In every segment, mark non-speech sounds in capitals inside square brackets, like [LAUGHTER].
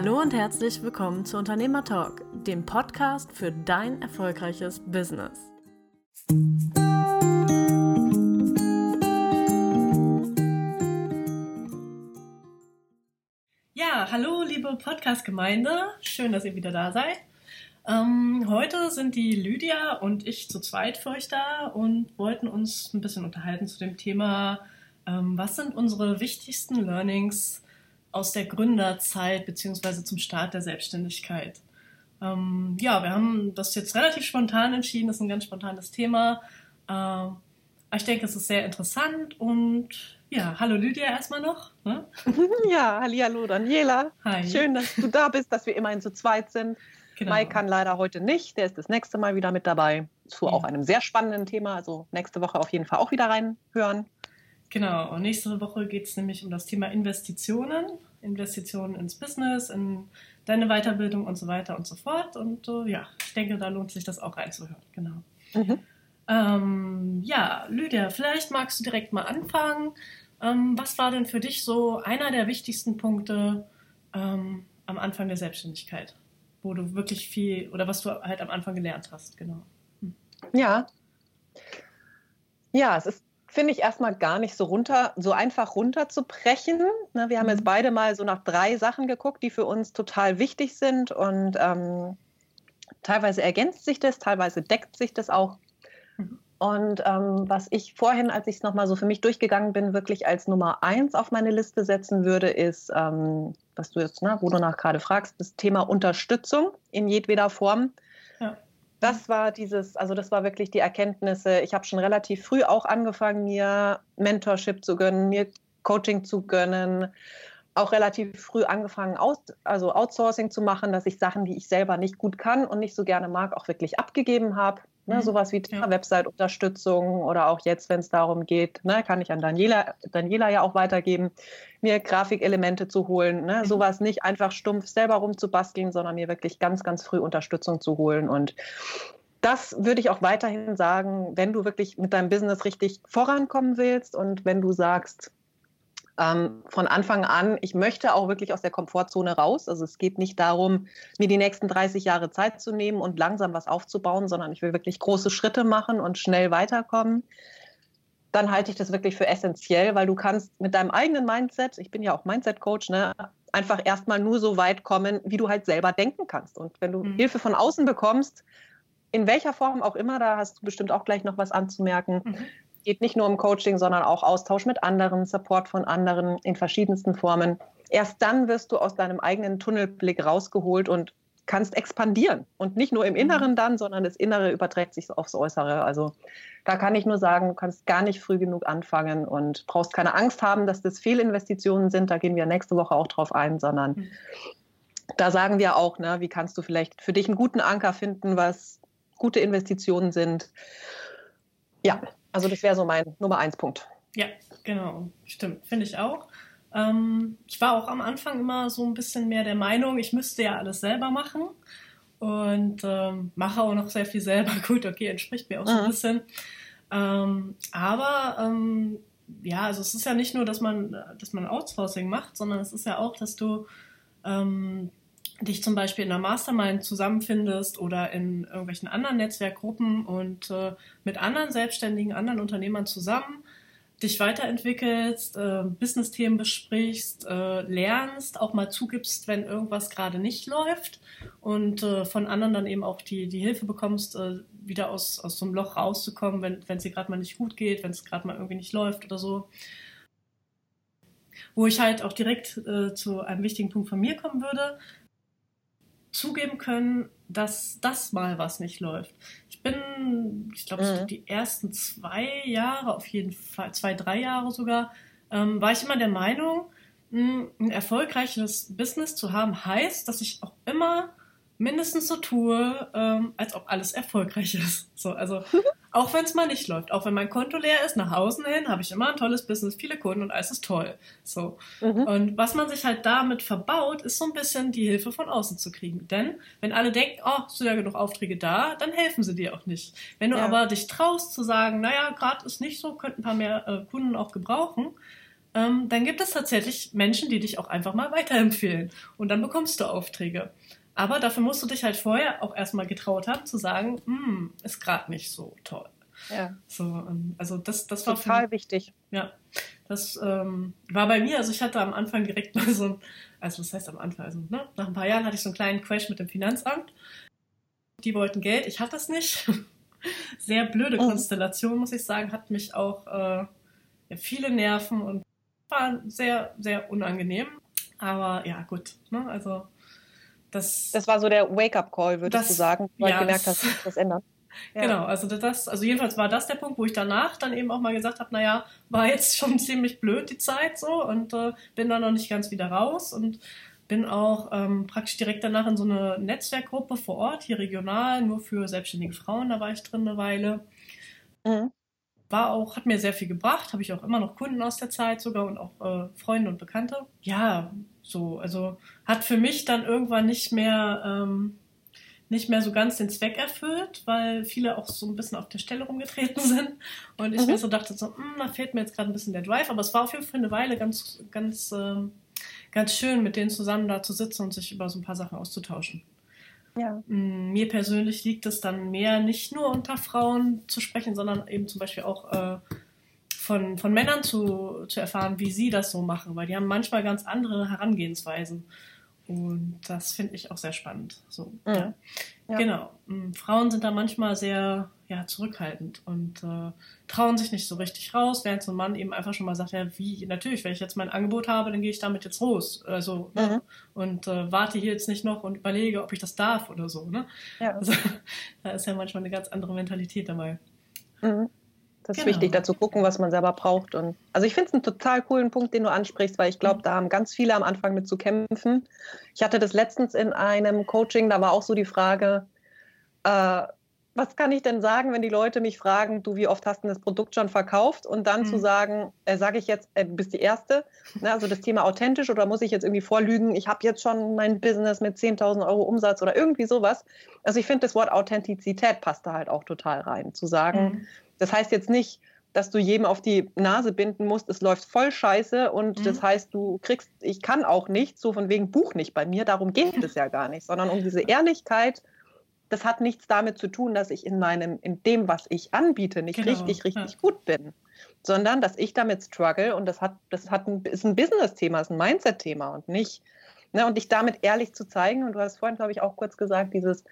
Hallo und herzlich willkommen zu Unternehmer Talk, dem Podcast für dein erfolgreiches Business. Ja, hallo liebe Podcast-Gemeinde, schön, dass ihr wieder da seid. Ähm, heute sind die Lydia und ich zu zweit für euch da und wollten uns ein bisschen unterhalten zu dem Thema, ähm, was sind unsere wichtigsten Learnings aus der Gründerzeit beziehungsweise zum Start der Selbstständigkeit. Ähm, ja, wir haben das jetzt relativ spontan entschieden, das ist ein ganz spontanes Thema. Ähm, ich denke, es ist sehr interessant und ja, hallo Lydia erstmal noch. Ne? [LAUGHS] Ja, hallo Daniela. Hi. Schön, dass du da bist, dass wir immerhin zu zweit sind. Genau. Mai kann leider heute nicht, der ist das nächste Mal wieder mit dabei zu ja. auch einem sehr spannenden Thema. Also nächste Woche auf jeden Fall auch wieder reinhören. Genau, und nächste Woche geht es nämlich um das Thema Investitionen, Investitionen ins Business, in deine Weiterbildung und so weiter und so fort. Und äh, ja, ich denke, da lohnt sich das auch reinzuhören. Genau. Mhm. Ähm, ja, Lydia, vielleicht magst du direkt mal anfangen. Ähm, was war denn für dich so einer der wichtigsten Punkte ähm, am Anfang der Selbstständigkeit, wo du wirklich viel oder was du halt am Anfang gelernt hast? Genau. Hm. Ja. Ja, es ist finde ich erstmal gar nicht so runter, so einfach runterzubrechen. Ne, wir haben jetzt mhm. beide mal so nach drei Sachen geguckt, die für uns total wichtig sind und ähm, teilweise ergänzt sich das, teilweise deckt sich das auch. Mhm. Und ähm, was ich vorhin, als ich es nochmal so für mich durchgegangen bin, wirklich als Nummer eins auf meine Liste setzen würde, ist, ähm, was du jetzt, ne, wo du nach gerade fragst, das Thema Unterstützung in jedweder Form. Ja das war dieses, also das war wirklich die Erkenntnisse. Ich habe schon relativ früh auch angefangen, mir Mentorship zu gönnen, mir Coaching zu gönnen, auch relativ früh angefangen, aus, also Outsourcing zu machen, dass ich Sachen, die ich selber nicht gut kann und nicht so gerne mag, auch wirklich abgegeben habe. Ne, mhm. Sowas wie ja. Website-Unterstützung oder auch jetzt, wenn es darum geht, ne, kann ich an Daniela, Daniela ja auch weitergeben, mir Grafikelemente zu holen. Ne, mhm. Sowas nicht einfach stumpf selber rumzubasteln, sondern mir wirklich ganz, ganz früh Unterstützung zu holen. Und das würde ich auch weiterhin sagen, wenn du wirklich mit deinem Business richtig vorankommen willst und wenn du sagst, ähm, von Anfang an, ich möchte auch wirklich aus der Komfortzone raus. Also es geht nicht darum, mir die nächsten 30 Jahre Zeit zu nehmen und langsam was aufzubauen, sondern ich will wirklich große Schritte machen und schnell weiterkommen. Dann halte ich das wirklich für essentiell, weil du kannst mit deinem eigenen Mindset, ich bin ja auch Mindset-Coach, ne, einfach erstmal nur so weit kommen, wie du halt selber denken kannst. Und wenn du mhm. Hilfe von außen bekommst, in welcher Form auch immer, da hast du bestimmt auch gleich noch was anzumerken, mhm geht nicht nur um Coaching, sondern auch Austausch mit anderen, Support von anderen in verschiedensten Formen. Erst dann wirst du aus deinem eigenen Tunnelblick rausgeholt und kannst expandieren. Und nicht nur im mhm. Inneren dann, sondern das Innere überträgt sich aufs Äußere. Also da kann ich nur sagen, du kannst gar nicht früh genug anfangen und brauchst keine Angst haben, dass das Fehlinvestitionen sind. Da gehen wir nächste Woche auch drauf ein, sondern mhm. da sagen wir auch, ne, wie kannst du vielleicht für dich einen guten Anker finden, was gute Investitionen sind. Ja, also das wäre so mein Nummer eins Punkt. Ja, genau, stimmt, finde ich auch. Ähm, ich war auch am Anfang immer so ein bisschen mehr der Meinung, ich müsste ja alles selber machen und ähm, mache auch noch sehr viel selber. [LAUGHS] Gut, okay, entspricht mir auch so ein mhm. bisschen. Ähm, aber ähm, ja, also es ist ja nicht nur, dass man, dass man Outsourcing macht, sondern es ist ja auch, dass du ähm, dich zum Beispiel in einer Mastermind zusammenfindest oder in irgendwelchen anderen Netzwerkgruppen und äh, mit anderen Selbstständigen, anderen Unternehmern zusammen dich weiterentwickelst, äh, Business-Themen besprichst, äh, lernst, auch mal zugibst, wenn irgendwas gerade nicht läuft und äh, von anderen dann eben auch die, die Hilfe bekommst, äh, wieder aus, aus so einem Loch rauszukommen, wenn es dir gerade mal nicht gut geht, wenn es gerade mal irgendwie nicht läuft oder so. Wo ich halt auch direkt äh, zu einem wichtigen Punkt von mir kommen würde, zugeben können, dass das mal was nicht läuft. Ich bin, ich glaube, mhm. die ersten zwei Jahre, auf jeden Fall, zwei, drei Jahre sogar, ähm, war ich immer der Meinung, hm, ein erfolgreiches Business zu haben heißt, dass ich auch immer mindestens so tue, ähm, als ob alles erfolgreich [LAUGHS] ist. So, also auch wenn es mal nicht läuft, auch wenn mein Konto leer ist, nach außen hin habe ich immer ein tolles Business, viele Kunden und alles ist toll. So mhm. und was man sich halt damit verbaut, ist so ein bisschen die Hilfe von außen zu kriegen. Denn wenn alle denken, oh, sind ja genug Aufträge da, dann helfen sie dir auch nicht. Wenn du ja. aber dich traust zu sagen, naja, gerade ist nicht so, könnten ein paar mehr äh, Kunden auch gebrauchen, ähm, dann gibt es tatsächlich Menschen, die dich auch einfach mal weiterempfehlen. Und dann bekommst du Aufträge. Aber dafür musst du dich halt vorher auch erstmal getraut haben, zu sagen, hm, ist gerade nicht so toll. Ja. So, ähm, also das, das war total wichtig. Ja, das ähm, war bei mir. Also ich hatte am Anfang direkt mal so ein, also was heißt am Anfang? Also ne, nach ein paar Jahren hatte ich so einen kleinen Crash mit dem Finanzamt. Die wollten Geld, ich hatte es nicht. [LAUGHS] Sehr blöde Mhm. Konstellation, muss ich sagen, hat mich auch äh, ja, viele Nerven und war sehr, sehr unangenehm. Aber ja, gut. Ne? Also das, Das war so der Wake-up-Call, würdest Das- du sagen, weil ja, du gemerkt das- hast, das ändern. [LAUGHS] Ja. Genau, also das, also jedenfalls war das der Punkt, wo ich danach dann eben auch mal gesagt habe, naja, war jetzt schon [LAUGHS] ziemlich blöd die Zeit so und äh, bin dann noch nicht ganz wieder raus und bin auch ähm, praktisch direkt danach in so eine Netzwerkgruppe vor Ort, hier regional, nur für selbstständige Frauen, da war ich drin eine Weile. Mhm. War auch, hat mir sehr viel gebracht, habe ich auch immer noch Kunden aus der Zeit sogar und auch äh, Freunde und Bekannte. Ja, so, also hat für mich dann irgendwann nicht mehr, ähm, nicht mehr so ganz den Zweck erfüllt, weil viele auch so ein bisschen auf der Stelle rumgetreten [LAUGHS] sind. Und ich Mhm. mir so dachte, so, "Hm, da fehlt mir jetzt gerade ein bisschen der Drive. Aber es war auf jeden Fall eine Weile ganz, ganz, ähm, ganz schön, mit denen zusammen da zu sitzen und sich über so ein paar Sachen auszutauschen. Ja. Mm, Mir persönlich liegt es dann mehr, nicht nur unter Frauen zu sprechen, sondern eben zum Beispiel auch äh, von, von Männern zu, zu erfahren, wie sie das so machen, weil die haben manchmal ganz andere Herangehensweisen. Und das finde ich auch sehr spannend. So, Mhm. ja. Ja. Genau. Mm, Frauen sind da manchmal sehr ja, zurückhaltend und äh, trauen sich nicht so richtig raus, während so ein Mann eben einfach schon mal sagt, ja, wie, natürlich, wenn ich jetzt mein Angebot habe, dann gehe ich damit jetzt los. Also, ne? Mhm. und äh, warte hier jetzt nicht noch und überlege, ob ich das darf oder so. Ne? Ja. Also, [LAUGHS] da ist ja manchmal eine ganz andere Mentalität dabei. Mhm. Das ist Genau. wichtig, da zu gucken, was man selber braucht. Und also ich finde es einen total coolen Punkt, den du ansprichst, weil ich glaube, Mhm. da haben ganz viele am Anfang mit zu kämpfen. Ich hatte das letztens in einem Coaching, da war auch so die Frage, äh, was kann ich denn sagen, wenn die Leute mich fragen, du, wie oft hast du das Produkt schon verkauft? Und dann zu Mhm. sagen, äh, sage ich jetzt, äh, du bist die Erste, ne, also das Thema authentisch oder muss ich jetzt irgendwie vorlügen, ich habe jetzt schon mein Business mit 10.000 Euro Umsatz oder irgendwie sowas. Also ich finde, das Wort Authentizität passt da halt auch total rein, zu sagen, Mhm. Das heißt jetzt nicht, dass du jedem auf die Nase binden musst, es läuft voll scheiße und Mhm. das heißt, du kriegst, ich kann auch nicht, so von wegen Buch nicht bei mir, darum geht es ja gar nicht, sondern um diese Ehrlichkeit, das hat nichts damit zu tun, dass ich in meinem, in dem, was ich anbiete, nicht Genau, richtig, richtig ja. gut bin, sondern dass ich damit struggle und das hat, das hat ein, ist ein Business-Thema, ist ein Mindset-Thema und nicht, ne, und dich damit ehrlich zu zeigen und du hast vorhin, glaube ich, auch kurz gesagt, dieses,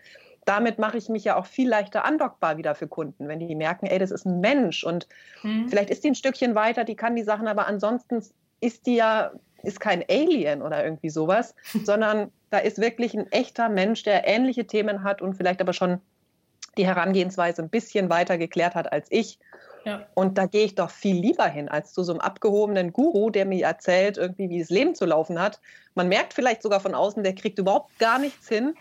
damit mache ich mich ja auch viel leichter andockbar wieder für Kunden, wenn die merken, ey, das ist ein Mensch und Mhm. vielleicht ist die ein Stückchen weiter, die kann die Sachen, aber ansonsten ist die ja, ist kein Alien oder irgendwie sowas, [LAUGHS] sondern da ist wirklich ein echter Mensch, der ähnliche Themen hat und vielleicht aber schon die Herangehensweise ein bisschen weiter geklärt hat als ich. Ja. Und da gehe ich doch viel lieber hin, als zu so einem abgehobenen Guru, der mir erzählt, irgendwie, wie das Leben zu laufen hat. Man merkt vielleicht sogar von außen, der kriegt überhaupt gar nichts hin.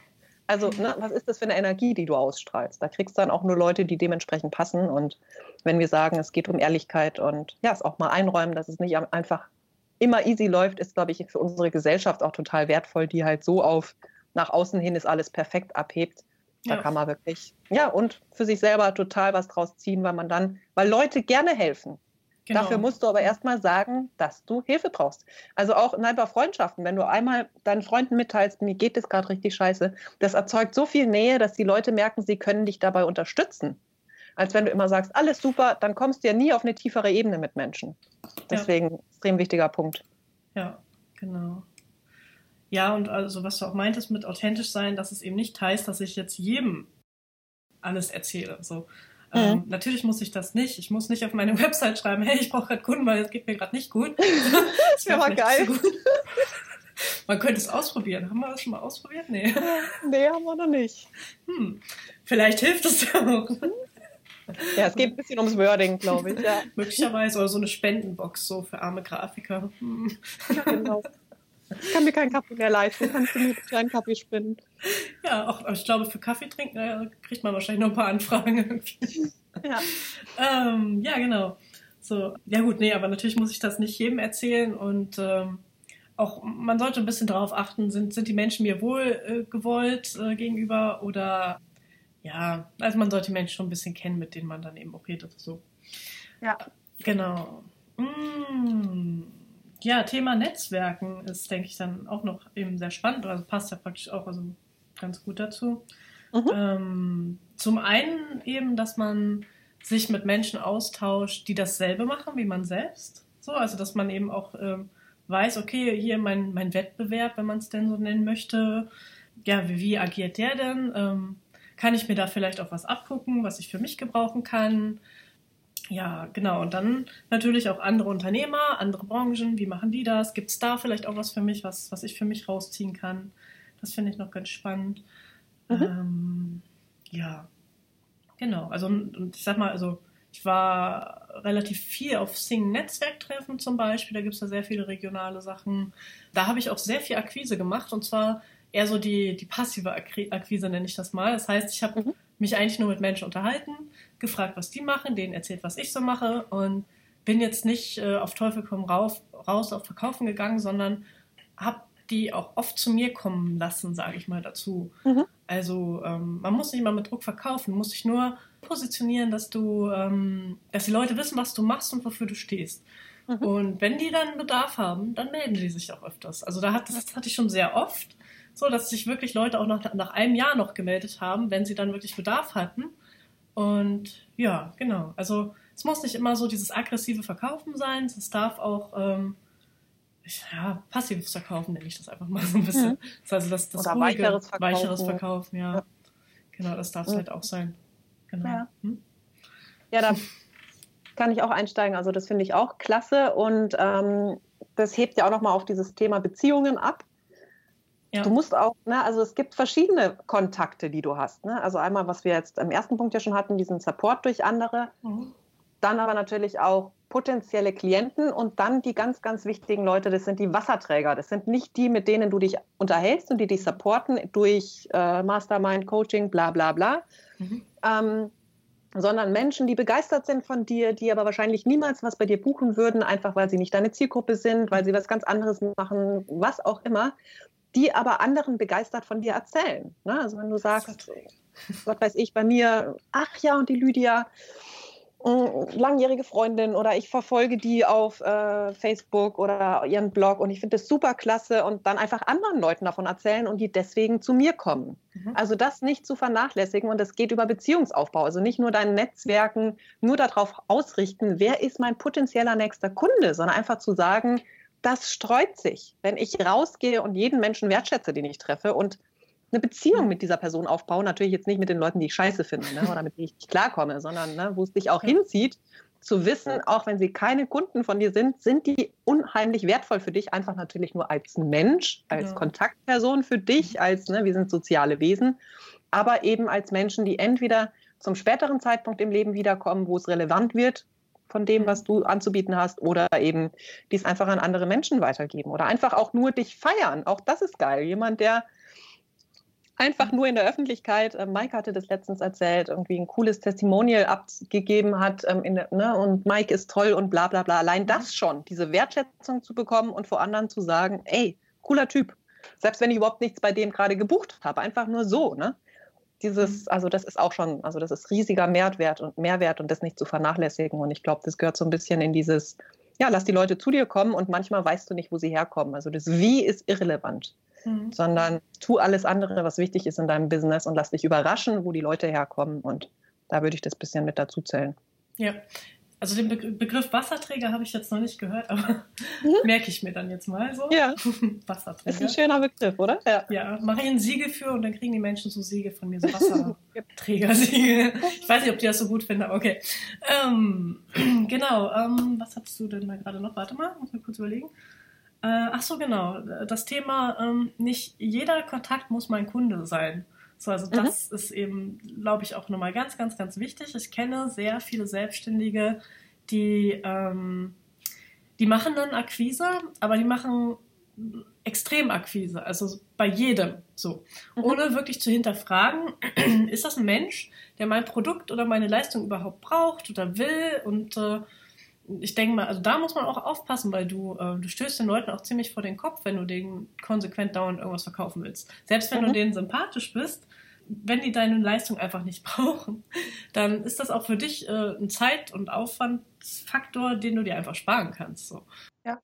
Also, ne, was ist das für eine Energie, die du ausstrahlst? Da kriegst du dann auch nur Leute, die dementsprechend passen. Und wenn wir sagen, es geht um Ehrlichkeit und ja, es auch mal einräumen, dass es nicht einfach immer easy läuft, ist, glaube ich, für unsere Gesellschaft auch total wertvoll, die halt so auf nach außen hin ist alles perfekt abhebt. Da Ja. kann man wirklich, ja, und für sich selber total was draus ziehen, weil man dann, weil Leute gerne helfen. Genau. Dafür musst du aber erstmal sagen, dass du Hilfe brauchst. Also auch nein, bei Freundschaften, wenn du einmal deinen Freunden mitteilst, mir geht es gerade richtig scheiße, das erzeugt so viel Nähe, dass die Leute merken, sie können dich dabei unterstützen. Als wenn du immer sagst, alles super, dann kommst du ja nie auf eine tiefere Ebene mit Menschen. Deswegen extrem wichtiger Punkt. Ja, genau. Ja, und also was du auch meintest mit authentisch sein, dass es eben nicht heißt, dass ich jetzt jedem alles erzähle. So. Mhm. Ähm, natürlich muss ich das nicht. Ich muss nicht auf meine [LAUGHS] Website schreiben, hey, ich brauche gerade Kunden, weil es geht mir gerade nicht gut. [LAUGHS] Das wär mal geil. so. [LAUGHS] Man könnte es ausprobieren. Haben wir das schon mal ausprobiert? Nee. Nee, haben wir noch nicht. Hm. Vielleicht hilft es ja auch. Ja, es geht ein bisschen ums Wording, glaube ich. Ja, Möglicherweise. Oder so eine Spendenbox so für arme Grafiker. Hm. genau. Ich kann mir keinen Kaffee mehr leisten. Kannst du mir einen Kaffee spinnen? Ja, auch ich glaube, für Kaffee trinken äh, kriegt man wahrscheinlich noch ein paar Anfragen irgendwie. Ja. Ähm, ja, genau. So, ja gut, nee, aber natürlich muss ich das nicht jedem erzählen und ähm, auch man sollte ein bisschen darauf achten, sind, sind die Menschen mir wohl äh, gewollt äh, gegenüber oder ja, also man sollte die Menschen schon ein bisschen kennen, mit denen man dann eben auch redet. So. Ja. Genau. Mm, ja, Thema Netzwerken ist, denke ich, dann auch noch eben sehr spannend. Also passt ja praktisch auch also ganz gut dazu. Mhm. Ähm, zum einen eben, dass man sich mit Menschen austauscht, die dasselbe machen wie man selbst. So, also dass man eben auch ähm, weiß, okay, hier mein, mein Wettbewerb, wenn man es denn so nennen möchte, ja, wie, wie agiert der denn? Ähm, kann ich mir da vielleicht auch was abgucken, was ich für mich gebrauchen kann? Ja, genau. Und dann natürlich auch andere Unternehmer, andere Branchen. Wie machen die das? Gibt es da vielleicht auch was für mich, was, was ich für mich rausziehen kann? Das finde ich noch ganz spannend. Mhm. Ähm, ja, genau. Also, und ich sag mal, also ich war relativ viel auf Sing-Netzwerktreffen zum Beispiel. Da gibt es ja sehr viele regionale Sachen. Da habe ich auch sehr viel Akquise gemacht und zwar eher so die, die passive Akquise, nenne ich das mal. Das heißt, ich habe mhm. mich eigentlich nur mit Menschen unterhalten, gefragt, was die machen, denen erzählt, was ich so mache und bin jetzt nicht äh, auf Teufel komm rauf, raus auf Verkaufen gegangen, sondern habe die auch oft zu mir kommen lassen, sage ich mal dazu. Mhm. Also ähm, man muss nicht mal mit Druck verkaufen, muss sich nur positionieren, dass du, ähm, dass die Leute wissen, was du machst und wofür du stehst. Mhm. Und wenn die dann Bedarf haben, dann melden die sich auch öfters. Also da hat, das hatte ich schon sehr oft, so dass sich wirklich Leute auch nach, nach einem Jahr noch gemeldet haben, wenn sie dann wirklich Bedarf hatten. Und ja, genau. Also es muss nicht immer so dieses aggressive Verkaufen sein. Es darf auch ähm, ja, passives Verkaufen nenne ich das einfach mal so ein bisschen. Mhm. Das also das, das Oder ruhige, weicheres Verkaufen. Weicheres Verkaufen ja. ja. Genau, das darf es mhm. halt auch sein. Genau. Ja. Hm? ja, da kann ich auch einsteigen. Also das finde ich auch klasse und ähm, das hebt ja auch nochmal auf dieses Thema Beziehungen ab. Ja. Du musst auch, ne, also es gibt verschiedene Kontakte, die du hast. Ne? Also einmal, was wir jetzt im ersten Punkt ja schon hatten, diesen Support durch andere. Mhm. Dann aber natürlich auch potenzielle Klienten und dann die ganz, ganz wichtigen Leute, das sind die Wasserträger. Das sind nicht die, mit denen du dich unterhältst und die dich supporten durch äh, Mastermind, Coaching, bla bla bla, mhm. ähm, sondern Menschen, die begeistert sind von dir, die aber wahrscheinlich niemals was bei dir buchen würden, einfach weil sie nicht deine Zielgruppe sind, weil sie was ganz anderes machen, was auch immer, die aber anderen begeistert von dir erzählen. Ne? Also wenn du sagst, was weiß ich, bei mir, ach ja, und die Lydia, langjährige Freundin oder ich verfolge die auf äh, Facebook oder ihren Blog und ich finde das super klasse und dann einfach anderen Leuten davon erzählen und die deswegen zu mir kommen. Mhm. Also das nicht zu vernachlässigen und es geht über Beziehungsaufbau. Also nicht nur dein Netzwerken, nur darauf ausrichten, wer ist mein potenzieller nächster Kunde, sondern einfach zu sagen, das streut sich. Wenn ich rausgehe und jeden Menschen wertschätze, den ich treffe und eine Beziehung mit dieser Person aufbauen. Natürlich jetzt nicht mit den Leuten, die ich scheiße finde ne, oder mit denen ich nicht klarkomme, sondern ne, wo es dich auch hinzieht, zu wissen, auch wenn sie keine Kunden von dir sind, sind die unheimlich wertvoll für dich, einfach natürlich nur als Mensch, als ja. Kontaktperson für dich, als, ne, wir sind soziale Wesen, aber eben als Menschen, die entweder zum späteren Zeitpunkt im Leben wiederkommen, wo es relevant wird von dem, was du anzubieten hast, oder eben dies einfach an andere Menschen weitergeben oder einfach auch nur dich feiern. Auch das ist geil. Jemand, der einfach nur in der Öffentlichkeit. Ähm, Mike hatte das letztens erzählt, irgendwie ein cooles Testimonial abgegeben hat ähm, der, ne, und Mike ist toll und bla bla bla. Allein das schon, diese Wertschätzung zu bekommen und vor anderen zu sagen, ey, cooler Typ. Selbst wenn ich überhaupt nichts bei dem gerade gebucht habe, einfach nur so, ne? Dieses, mhm. also das ist auch schon, also das ist riesiger Mehrwert und Mehrwert und das nicht zu vernachlässigen. Und ich glaube, das gehört so ein bisschen in dieses, ja, lass die Leute zu dir kommen und manchmal weißt du nicht, wo sie herkommen. Also das Wie ist irrelevant mhm. sondern tu alles andere, was wichtig ist in deinem Business und lass dich überraschen, wo die Leute herkommen. Und da würde ich das bisschen mit dazu zählen. Ja. Also den Be Begriff Wasserträger habe ich jetzt noch nicht gehört, aber mhm. merke ich mir dann jetzt mal so. Ja. [LAUGHS] Wasserträger. Ist ein schöner Begriff, oder? Ja. Ja, mache ich ein Siegel für und dann kriegen die Menschen so Siegel von mir, so [LAUGHS] Wasserträgersiegel. ich weiß nicht, ob die das so gut finden, aber okay. Ähm, [CLEARS THROAT] genau, ähm, was hast du denn mal gerade noch? Warte mal, muss mal kurz überlegen. Äh, ach so, genau. Das Thema, ähm, nicht jeder Kontakt muss mein Kunde sein. So, also mhm. das ist eben, glaube ich, auch nochmal ganz, ganz, ganz wichtig. Ich kenne sehr viele Selbstständige, die, ähm, die machen dann Akquise, aber die machen Extremakquise, also bei jedem so, mhm. ohne wirklich zu hinterfragen, [CLEARS THROAT] ist das ein Mensch, der mein Produkt oder meine Leistung überhaupt braucht oder will und äh, ich denke mal, also da muss man auch aufpassen, weil du, äh, du stößt den Leuten auch ziemlich vor den Kopf, wenn du denen konsequent dauernd irgendwas verkaufen willst. Selbst wenn mhm. du denen sympathisch bist, wenn die deine Leistung einfach nicht [LAUGHS] brauchen, dann ist das auch für dich äh, ein Zeit- und Aufwandsfaktor, den du dir einfach sparen kannst. So. Ja.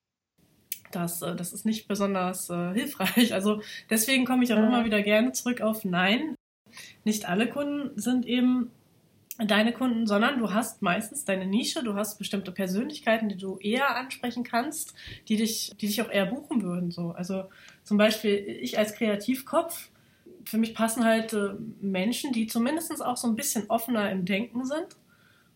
Das, äh, das ist nicht besonders äh, hilfreich. [LAUGHS] Also deswegen komme ich auch immer wieder gerne zurück auf Nein. Nicht alle Kunden sind eben deine Kunden, sondern du hast meistens deine Nische, du hast bestimmte Persönlichkeiten, die du eher ansprechen kannst, die dich, die dich auch eher buchen würden. So. Also zum Beispiel ich als Kreativkopf, für mich passen halt äh, Menschen, die zumindest auch so ein bisschen offener im Denken sind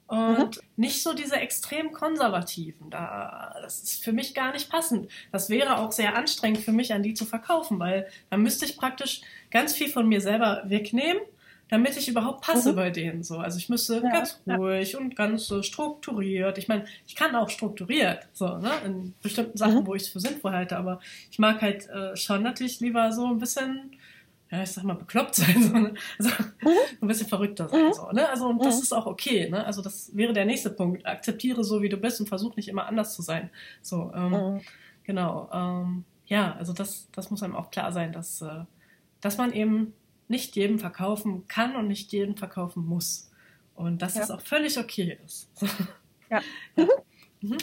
und mhm. nicht so diese extrem konservativen. Da, das ist für mich gar nicht passend. Das wäre auch sehr anstrengend für mich, an die zu verkaufen, weil dann müsste ich praktisch ganz viel von mir selber wegnehmen damit ich überhaupt passe mhm. bei denen so. Also ich müsste ja, ganz ruhig ja. und ganz so strukturiert. Ich meine, ich kann auch strukturiert, so, ne, in bestimmten Sachen, mhm. wo ich es für sinnvoll halte, aber ich mag halt äh, schon natürlich lieber so ein bisschen, ja, ich sag mal, bekloppt [LAUGHS] sein, so, ne? also, mhm. ein bisschen verrückter sein, mhm. so, ne? Also, und das mhm. ist auch okay, ne? Also, das wäre der nächste Punkt. Akzeptiere so, wie du bist und versuch nicht immer anders zu sein. So, ähm, mhm. genau. Ähm, ja, also das, das muss einem auch klar sein, dass, äh, dass man eben nicht jedem verkaufen kann und nicht jedem verkaufen muss. Und dass ja. es auch völlig okay ist. [LAUGHS] Ja. ja. Mhm.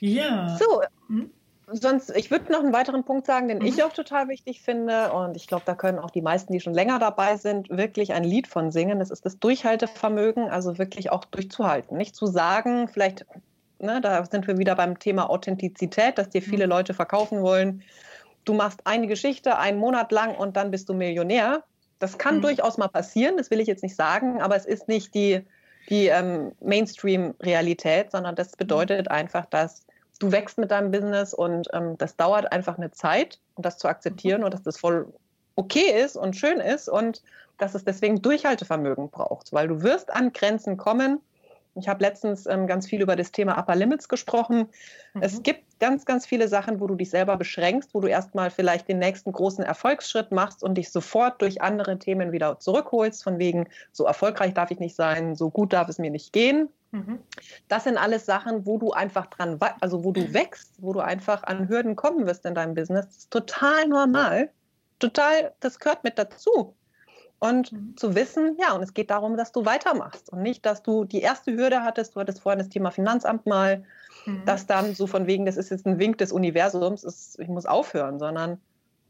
ja. So. Mhm. Sonst, ich würde noch einen weiteren Punkt sagen, den mhm. ich auch total wichtig finde. Und ich glaube, da können auch die meisten, die schon länger dabei sind, wirklich ein Lied von singen. Das ist das Durchhaltevermögen, also wirklich auch durchzuhalten. Nicht zu sagen, vielleicht, ne, da sind wir wieder beim Thema Authentizität, dass dir viele mhm. Leute verkaufen wollen du machst eine Geschichte einen Monat lang und dann bist du Millionär. Das kann mhm. durchaus mal passieren, das will ich jetzt nicht sagen, aber es ist nicht die, die ähm, Mainstream-Realität, sondern das bedeutet einfach, dass du wächst mit deinem Business und ähm, das dauert einfach eine Zeit, um das zu akzeptieren mhm. und dass das voll okay ist und schön ist und dass es deswegen Durchhaltevermögen braucht, weil du wirst an Grenzen kommen, ich habe letztens ähm, ganz viel über das Thema Upper Limits gesprochen. Mhm. Es gibt ganz, ganz viele Sachen, wo du dich selber beschränkst, wo du erstmal vielleicht den nächsten großen Erfolgsschritt machst und dich sofort durch andere Themen wieder zurückholst, von wegen, so erfolgreich darf ich nicht sein, so gut darf es mir nicht gehen. Mhm. Das sind alles Sachen, wo du einfach dran, also wo du wächst, wo du einfach an Hürden kommen wirst in deinem Business. Das ist total normal. Total, das gehört mit dazu und mhm. zu wissen, ja, und es geht darum, dass du weitermachst und nicht, dass du die erste Hürde hattest, du hattest vorhin das Thema Finanzamt mal, mhm. dass dann so von wegen, das ist jetzt ein Wink des Universums, ist, ich muss aufhören, sondern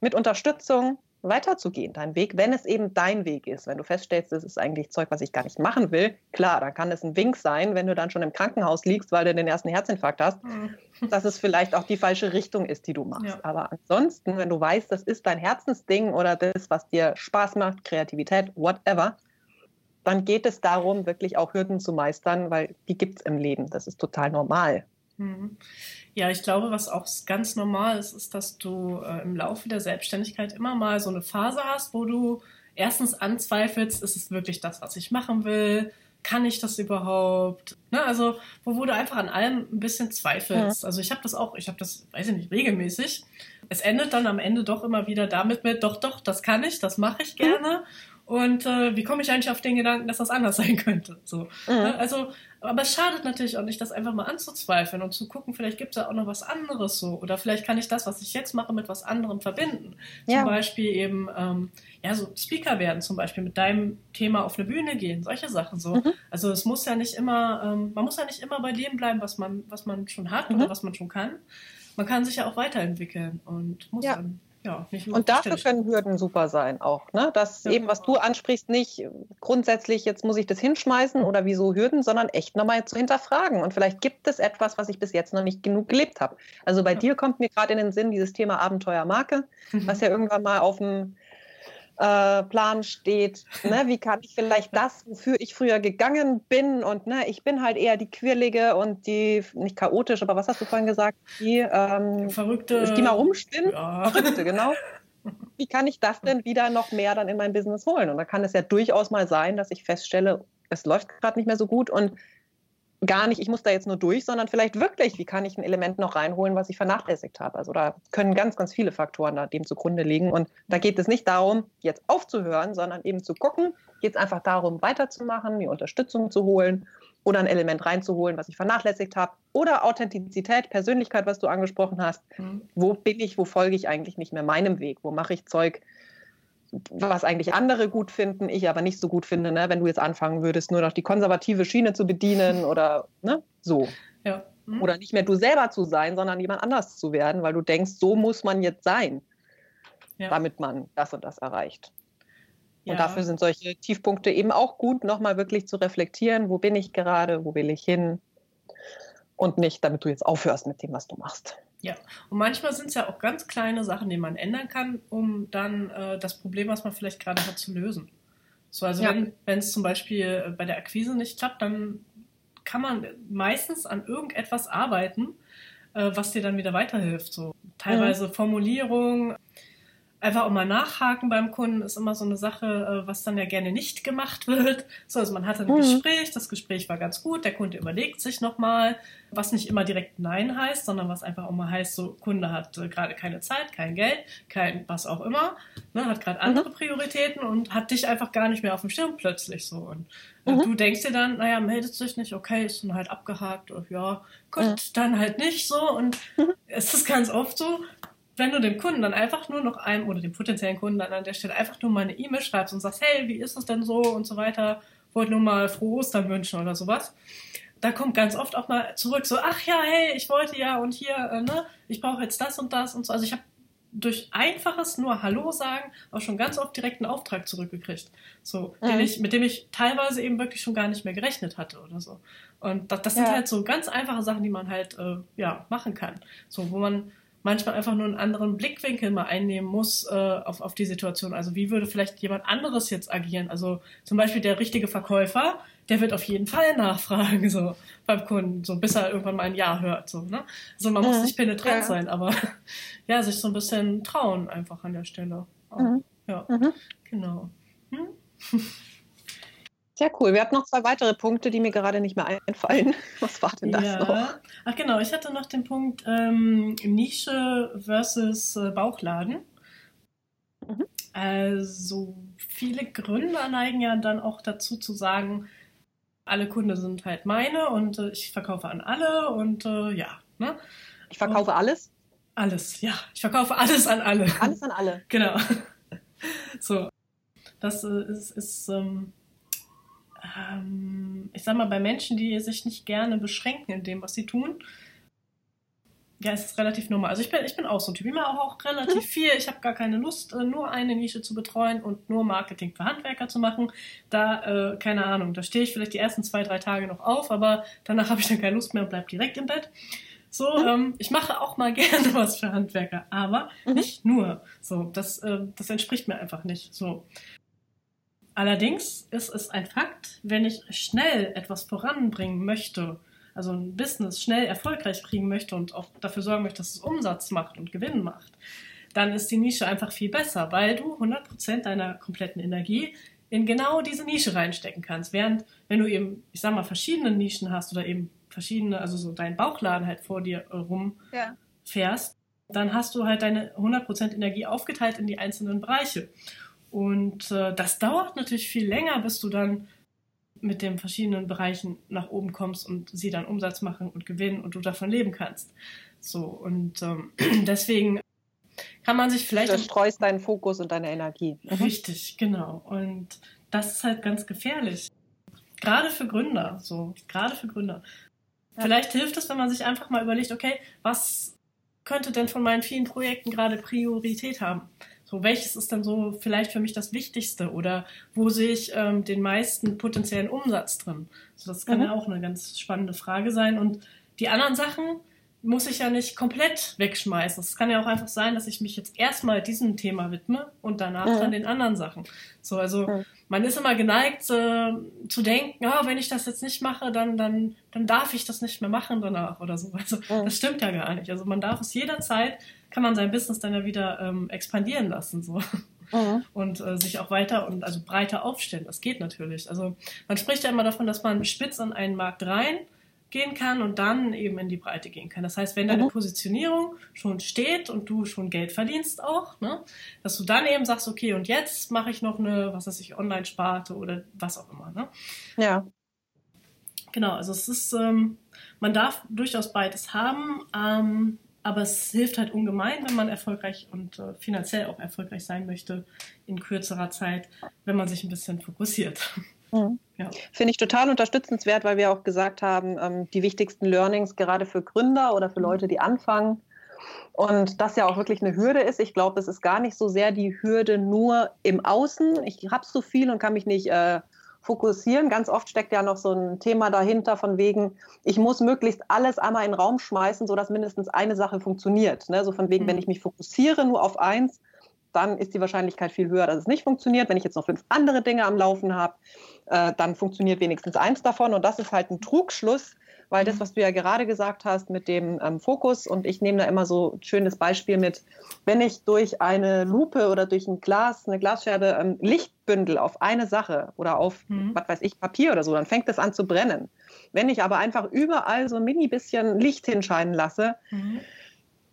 mit Unterstützung, weiterzugehen, dein Weg, wenn es eben dein Weg ist. Wenn du feststellst, das ist eigentlich Zeug, was ich gar nicht machen will, klar, dann kann es ein Wink sein, wenn du dann schon im Krankenhaus liegst, weil du den ersten Herzinfarkt hast, mhm. dass es vielleicht auch die falsche Richtung ist, die du machst. Ja. Aber ansonsten, wenn du weißt, das ist dein Herzensding oder das, was dir Spaß macht, Kreativität, whatever, dann geht es darum, wirklich auch Hürden zu meistern, weil die gibt es im Leben. Das ist total normal. Mhm. Ja, ich glaube, was auch ganz normal ist, ist, dass du äh, im Laufe der Selbstständigkeit immer mal so eine Phase hast, wo du erstens anzweifelst, ist es wirklich das, was ich machen will? Kann ich das überhaupt? Ne, also, wo, wo du einfach an allem ein bisschen zweifelst. Ja. Also ich habe das auch, ich habe das, weiß ich nicht, regelmäßig. Es endet dann am Ende doch immer wieder damit mit, doch, doch, das kann ich, das mache ich gerne. Mhm. Und äh, wie komme ich eigentlich auf den Gedanken, dass das anders [LAUGHS] sein könnte? So. Mhm. Also aber es schadet natürlich auch nicht, das einfach mal anzuzweifeln und zu gucken, vielleicht gibt es da auch noch was anderes so. Oder vielleicht kann ich das, was ich jetzt mache, mit was anderem verbinden. Ja. Zum Beispiel eben, ähm, ja, so Speaker werden, zum Beispiel mit deinem Thema auf eine Bühne gehen, solche Sachen so. Mhm. Also es muss ja nicht immer, ähm, man muss ja nicht immer bei dem bleiben, was man, was man schon hat mhm. oder was man schon kann. Man kann sich ja auch weiterentwickeln und muss ja. dann ja, und dafür können Hürden super sein auch. Ne? Das ja. eben, was du ansprichst, nicht grundsätzlich, jetzt muss ich das hinschmeißen oder wieso Hürden, sondern echt nochmal zu hinterfragen. Und vielleicht gibt es etwas, was ich bis jetzt noch nicht genug gelebt habe. Also bei ja. dir kommt mir gerade in den Sinn dieses Thema Abenteuermarke, mhm. was ja irgendwann mal auf dem äh, Plan steht. Ne? Wie kann ich vielleicht das, wofür ich früher gegangen bin und ne, ich bin halt eher die Quirlige und die, nicht chaotisch, aber was hast du vorhin gesagt? Die ähm, Verrückte. Die mal rumspinnen. Ja. Verrückte, genau. [LAUGHS] Wie kann ich das denn wieder noch mehr dann in mein Business holen? Und da kann es ja durchaus mal sein, dass ich feststelle, es läuft gerade nicht mehr so gut und gar nicht, ich muss da jetzt nur durch, sondern vielleicht wirklich, wie kann ich ein Element noch reinholen, was ich vernachlässigt habe. Also da können ganz, ganz viele Faktoren da dem zugrunde liegen. Und da geht es nicht darum, jetzt aufzuhören, sondern eben zu gucken, geht es einfach darum, weiterzumachen, die Unterstützung zu holen oder ein Element reinzuholen, was ich vernachlässigt habe. Oder Authentizität, Persönlichkeit, was du angesprochen hast. Mhm. Wo bin ich, wo folge ich eigentlich nicht mehr meinem Weg? Wo mache ich Zeug, was eigentlich andere gut finden, ich aber nicht so gut finde, ne? wenn du jetzt anfangen würdest, nur noch die konservative Schiene zu bedienen [LAUGHS] oder ne? so. Ja, Mhm. Oder nicht mehr du selber zu sein, sondern jemand anders zu werden, weil du denkst, so muss man jetzt sein, ja. damit man das und das erreicht. Und ja. dafür sind solche Tiefpunkte eben auch gut, nochmal wirklich zu reflektieren, wo bin ich gerade, wo will ich hin und nicht, damit du jetzt aufhörst mit dem, was du machst. Ja, und manchmal sind es ja auch ganz kleine Sachen, die man ändern kann, um dann äh, das Problem, was man vielleicht gerade hat, zu lösen. So, also ja. wenn es zum Beispiel äh, bei der Akquise nicht klappt, dann kann man meistens an irgendetwas arbeiten, äh, was dir dann wieder weiterhilft. So teilweise mhm. Formulierung, einfach auch mal nachhaken beim Kunden ist immer so eine Sache, äh, was dann ja gerne nicht gemacht wird. So, also man hatte ein mhm. Gespräch, das Gespräch war ganz gut, der Kunde überlegt sich nochmal, was nicht immer direkt Nein heißt, sondern was einfach auch mal heißt, so Kunde hat äh, gerade keine Zeit, kein Geld, kein was auch immer, ne, hat gerade andere mhm. Prioritäten und hat dich einfach gar nicht mehr auf dem Schirm plötzlich so. Und äh, mhm. du denkst dir dann, naja, meldet sich nicht, okay, ist dann halt abgehakt, ja, gut, dann halt nicht so. Und mhm. es ist ganz oft so, wenn du dem Kunden dann einfach nur noch einem oder dem potenziellen Kunden dann an der Stelle einfach nur mal eine E-Mail schreibst und sagst, hey, wie ist es denn so und so weiter, wollte nur mal frohe Ostern wünschen oder sowas. Da kommt ganz oft auch mal zurück so, ach ja, hey, ich wollte ja und hier, äh, ne, ich brauche jetzt das und das und so. Also ich habe durch einfaches nur Hallo sagen auch schon ganz oft direkt einen Auftrag zurückgekriegt, so, mhm. ich, mit dem ich teilweise eben wirklich schon gar nicht mehr gerechnet hatte oder so. Und das, das sind ja. halt so ganz einfache Sachen, die man halt äh, ja machen kann, so wo man manchmal einfach nur einen anderen Blickwinkel mal einnehmen muss äh, auf, auf die Situation. Also wie würde vielleicht jemand anderes jetzt agieren? Also zum Beispiel der richtige Verkäufer, der wird auf jeden Fall nachfragen so beim Kunden, so bis er irgendwann mal ein Ja hört. So, ne? Also man mhm. muss nicht penetrant ja. sein, aber [LAUGHS] ja, sich so ein bisschen trauen einfach an der Stelle. Mhm. Ja, mhm. genau. Hm? [LAUGHS] Sehr cool. Wir haben noch zwei weitere Punkte, die mir gerade nicht mehr einfallen. [LAUGHS] Was war denn das ja. noch? Ach genau, ich hatte noch den Punkt ähm, Nische versus äh, Bauchladen. Mhm. Also viele Gründer neigen ja dann auch dazu zu sagen, alle Kunden sind halt meine und äh, ich verkaufe an alle und äh, ja. Ne? Ich verkaufe und alles? Alles, ja. Ich verkaufe alles an alle. Alles an alle. [LAUGHS] Genau. So. Das äh, ist, ist ähm, ähm, ich sag mal, bei Menschen, die sich nicht gerne beschränken in dem, was sie tun, ja, es ist relativ normal. Also ich bin, ich bin auch so ein Typ. Ich mache auch, auch relativ mhm. viel. Ich habe gar keine Lust, äh, nur eine Nische zu betreuen und nur Marketing für Handwerker zu machen. Da, äh, keine Ahnung, da stehe ich vielleicht die ersten zwei, drei Tage noch auf, aber danach habe ich dann keine Lust mehr und bleibe direkt im Bett. So, mhm. ähm, ich mache auch mal [LAUGHS] gerne was für Handwerker, aber mhm. nicht nur. So, das, äh, das entspricht mir einfach nicht. So. Allerdings ist es ein Fakt, wenn ich schnell etwas voranbringen möchte, also ein Business schnell erfolgreich kriegen möchte und auch dafür sorgen möchte, dass es Umsatz macht und Gewinn macht, dann ist die Nische einfach viel besser, weil du 100% deiner kompletten Energie in genau diese Nische reinstecken kannst. Während, wenn du eben, ich sag mal, verschiedene Nischen hast oder eben verschiedene, also so deinen Bauchladen halt vor dir äh, rumfährst, ja. dann hast du halt deine 100% Energie aufgeteilt in die einzelnen Bereiche. Und äh, das dauert natürlich viel länger, bis du dann mit den verschiedenen Bereichen nach oben kommst und sie dann Umsatz machen und gewinnen und du davon leben kannst. So, und ähm, [CLEARS THROAT] deswegen kann man sich vielleicht. Du streust deinen Fokus und deine Energie. Mhm. Richtig, genau. Und das ist halt ganz gefährlich. Gerade für Gründer, so, gerade für Gründer. Ja. Vielleicht hilft es, wenn man sich einfach mal überlegt, okay, was könnte denn von meinen vielen Projekten gerade Priorität haben? So, welches ist dann so vielleicht für mich das Wichtigste oder wo sehe ich ähm, den meisten potenziellen Umsatz drin? So, das kann mhm. ja auch eine ganz spannende Frage sein. Und die anderen Sachen muss ich ja nicht komplett wegschmeißen. Es kann ja auch einfach sein, dass ich mich jetzt erstmal diesem Thema widme und danach mhm. dann den anderen Sachen. So, also mhm. Man ist immer geneigt äh, zu denken, oh, wenn ich das jetzt nicht mache, dann, dann, dann darf ich das nicht mehr machen danach oder so. Also mhm. das stimmt ja gar nicht. Also man darf es jederzeit kann man sein Business dann ja wieder ähm, expandieren lassen so mhm. und äh, sich auch weiter und also breiter aufstellen. Das geht natürlich. Also man spricht ja immer davon, dass man spitz an einen Markt rein gehen kann und dann eben in die Breite gehen kann. Das heißt, wenn deine mhm. Positionierung schon steht und du schon Geld verdienst auch, ne, dass du dann eben sagst, okay, und jetzt mache ich noch eine, was weiß ich, Online-Sparte oder was auch immer. Ne? Ja. Genau, also es ist, ähm, man darf durchaus beides haben. Ähm, aber es hilft halt ungemein, wenn man erfolgreich und äh, finanziell auch erfolgreich sein möchte in kürzerer Zeit, wenn man sich ein bisschen fokussiert. Mhm. Ja. Finde ich total unterstützenswert, weil wir auch gesagt haben, ähm, die wichtigsten Learnings gerade für Gründer oder für mhm. Leute, die anfangen. Und das ja auch wirklich eine Hürde ist. Ich glaube, es ist gar nicht so sehr die Hürde nur im Außen. Ich habe so viel und kann mich nicht äh, fokussieren. Ganz oft steckt ja noch so ein Thema dahinter von wegen, ich muss möglichst alles einmal in den Raum schmeißen, sodass mindestens eine Sache funktioniert. Ne? So von wegen, mhm. wenn ich mich fokussiere nur auf eins, dann ist die Wahrscheinlichkeit viel höher, dass es nicht funktioniert. Wenn ich jetzt noch fünf andere Dinge am Laufen habe, äh, dann funktioniert wenigstens eins davon. Und das ist halt ein Trugschluss, weil das, mhm. was du ja gerade gesagt hast mit dem ähm, Fokus, und ich nehme da immer so ein schönes Beispiel mit, wenn ich durch eine Lupe oder durch ein Glas, eine Glasscherbe ähm, Lichtbündel auf eine Sache oder auf, mhm. was weiß ich, Papier oder so, dann fängt das an zu brennen. Wenn ich aber einfach überall so ein mini bisschen Licht hinscheinen lasse, mhm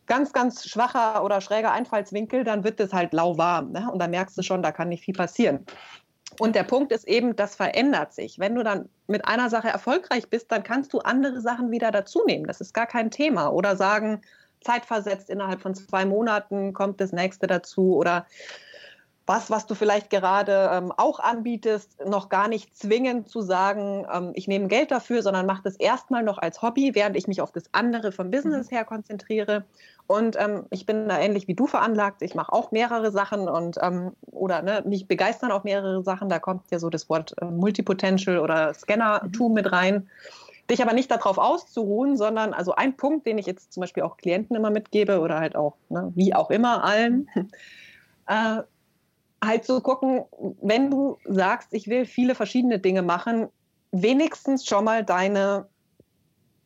ganz, ganz schwacher oder schräger Einfallswinkel, dann wird es halt lauwarm. Ne? Und da merkst du schon, da kann nicht viel passieren. Und der Punkt ist eben, das verändert sich. Wenn du dann mit einer Sache erfolgreich bist, dann kannst du andere Sachen wieder dazu nehmen. Das ist gar kein Thema. Oder sagen, zeitversetzt innerhalb von zwei Monaten kommt das nächste dazu. Oder was, was du vielleicht gerade ähm, auch anbietest, noch gar nicht zwingend zu sagen, ähm, ich nehme Geld dafür, sondern mach das erstmal noch als Hobby, während ich mich auf das andere vom Business mhm. her konzentriere. Und ähm, ich bin da ähnlich wie du veranlagt. Ich mache auch mehrere Sachen und ähm, oder ne, mich begeistern auch mehrere Sachen. Da kommt ja so das Wort äh, Multipotential oder Scanner-Tool mhm. mit rein dich aber nicht darauf auszuruhen, sondern also ein Punkt, den ich jetzt zum Beispiel auch Klienten immer mitgebe oder halt auch, ne, wie auch immer allen, äh, halt zu gucken, wenn du sagst, ich will viele verschiedene Dinge machen, wenigstens schon mal deine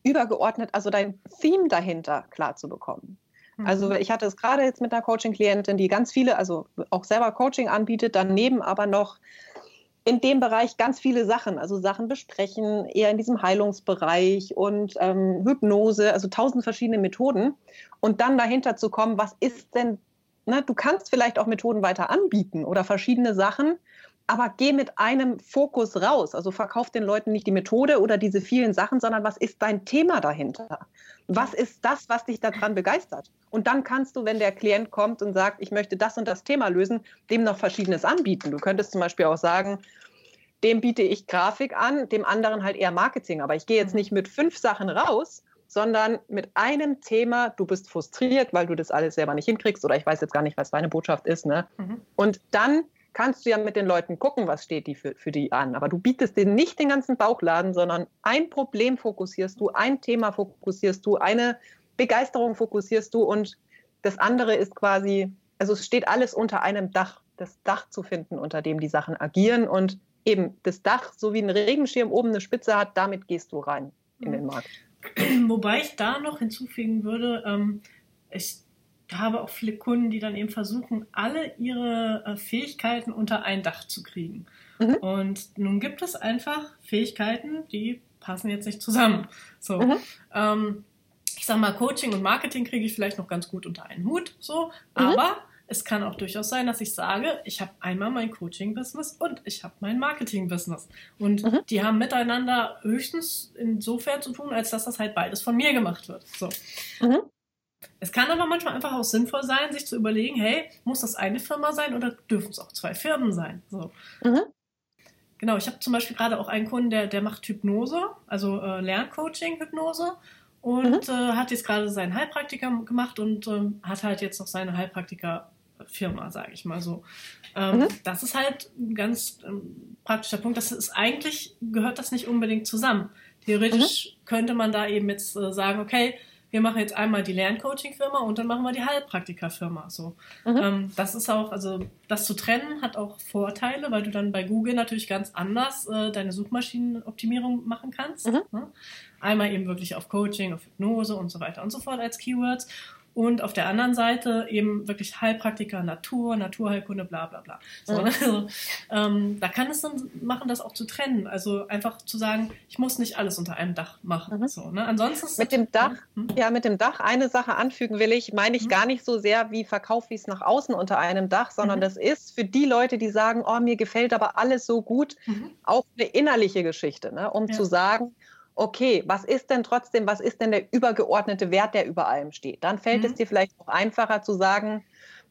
übergeordnet, also dein Theme dahinter klar zu bekommen. Mhm. Also ich hatte es gerade jetzt mit einer Coaching-Klientin, die ganz viele, also auch selber Coaching anbietet, daneben aber noch in dem Bereich ganz viele Sachen, also Sachen besprechen, eher in diesem Heilungsbereich und ähm, Hypnose, also tausend verschiedene Methoden. Und dann dahinter zu kommen, was ist denn ne, du kannst vielleicht auch Methoden weiter anbieten oder verschiedene Sachen, aber geh mit einem Fokus raus. Also verkauf den Leuten nicht die Methode oder diese vielen Sachen, sondern was ist dein Thema dahinter? Was ist das, was dich daran begeistert? Und dann kannst du, wenn der Klient kommt und sagt, ich möchte das und das Thema lösen, dem noch Verschiedenes anbieten. Du könntest zum Beispiel auch sagen, dem biete ich Grafik an, dem anderen halt eher Marketing. Aber ich gehe jetzt nicht mit fünf Sachen raus, sondern mit einem Thema, du bist frustriert, weil du das alles selber nicht hinkriegst oder ich weiß jetzt gar nicht, was deine Botschaft ist. Ne? Mhm. Und dann kannst du ja mit den Leuten gucken, was steht die für, für die an. Aber du bietest denen nicht den ganzen Bauchladen, sondern ein Problem fokussierst du, ein Thema fokussierst du, eine Begeisterung fokussierst du und das andere ist quasi, also es steht alles unter einem Dach, das Dach zu finden, unter dem die Sachen agieren und eben das Dach, so wie ein Regenschirm oben eine Spitze hat, damit gehst du rein in den Markt. [CLEARS THROAT] Wobei ich da noch hinzufügen würde, ähm, ich habe auch viele Kunden, die dann eben versuchen, alle ihre äh, Fähigkeiten unter ein Dach zu kriegen. Mhm. Und nun gibt es einfach Fähigkeiten, die passen jetzt nicht zusammen. So. Mhm. Ähm, ich sag mal, Coaching und Marketing kriege ich vielleicht noch ganz gut unter einen Hut, so, mhm. aber es kann auch durchaus sein, dass ich sage, ich habe einmal mein Coaching-Business und ich habe mein Marketing-Business. Und mhm. die haben miteinander höchstens insofern zu tun, als dass das halt beides von mir gemacht wird. So. Mhm. Es kann aber manchmal einfach auch sinnvoll sein, sich zu überlegen, hey, muss das eine Firma sein oder dürfen es auch zwei Firmen sein? So. Mhm. Genau, ich habe zum Beispiel gerade auch einen Kunden, der, der macht Hypnose, also äh, Lerncoaching, Hypnose und mhm. äh, hat jetzt gerade seinen Heilpraktiker gemacht und äh, hat halt jetzt noch seine Heilpraktiker Firma, sage ich mal so. Ähm, mhm. Das ist halt ein ganz ähm, praktischer Punkt. Das ist eigentlich gehört das nicht unbedingt zusammen. Theoretisch mhm. könnte man da eben jetzt äh, sagen, okay, wir machen jetzt einmal die Lerncoaching-Firma und dann machen wir die Heilpraktiker-Firma. So. Mhm. Ähm, das ist auch, also das zu trennen hat auch Vorteile, weil du dann bei Google natürlich ganz anders äh, deine Suchmaschinenoptimierung machen kannst. Mhm. Ne? Einmal eben wirklich auf Coaching, auf Hypnose und so weiter und so fort als Keywords und auf der anderen Seite eben wirklich Heilpraktiker, Natur, Naturheilkunde, bla bla bla. So, mhm. [LAUGHS] also, ähm, da kann es dann machen, das auch zu trennen. Also einfach zu sagen, ich muss nicht alles unter einem Dach machen. Mhm. So, ne? Ansonsten mit dem Dach, mhm. ja, mit dem Dach eine Sache anfügen will ich, meine ich mhm. gar nicht so sehr, wie verkaufe ich es nach außen unter einem Dach, sondern mhm. das ist für die Leute, die sagen, oh, mir gefällt aber alles so gut, mhm. auch eine innerliche Geschichte, ne? um ja. zu sagen, okay, was ist denn trotzdem, was ist denn der übergeordnete Wert, der über allem steht? Dann fällt mhm. es dir vielleicht auch einfacher zu sagen,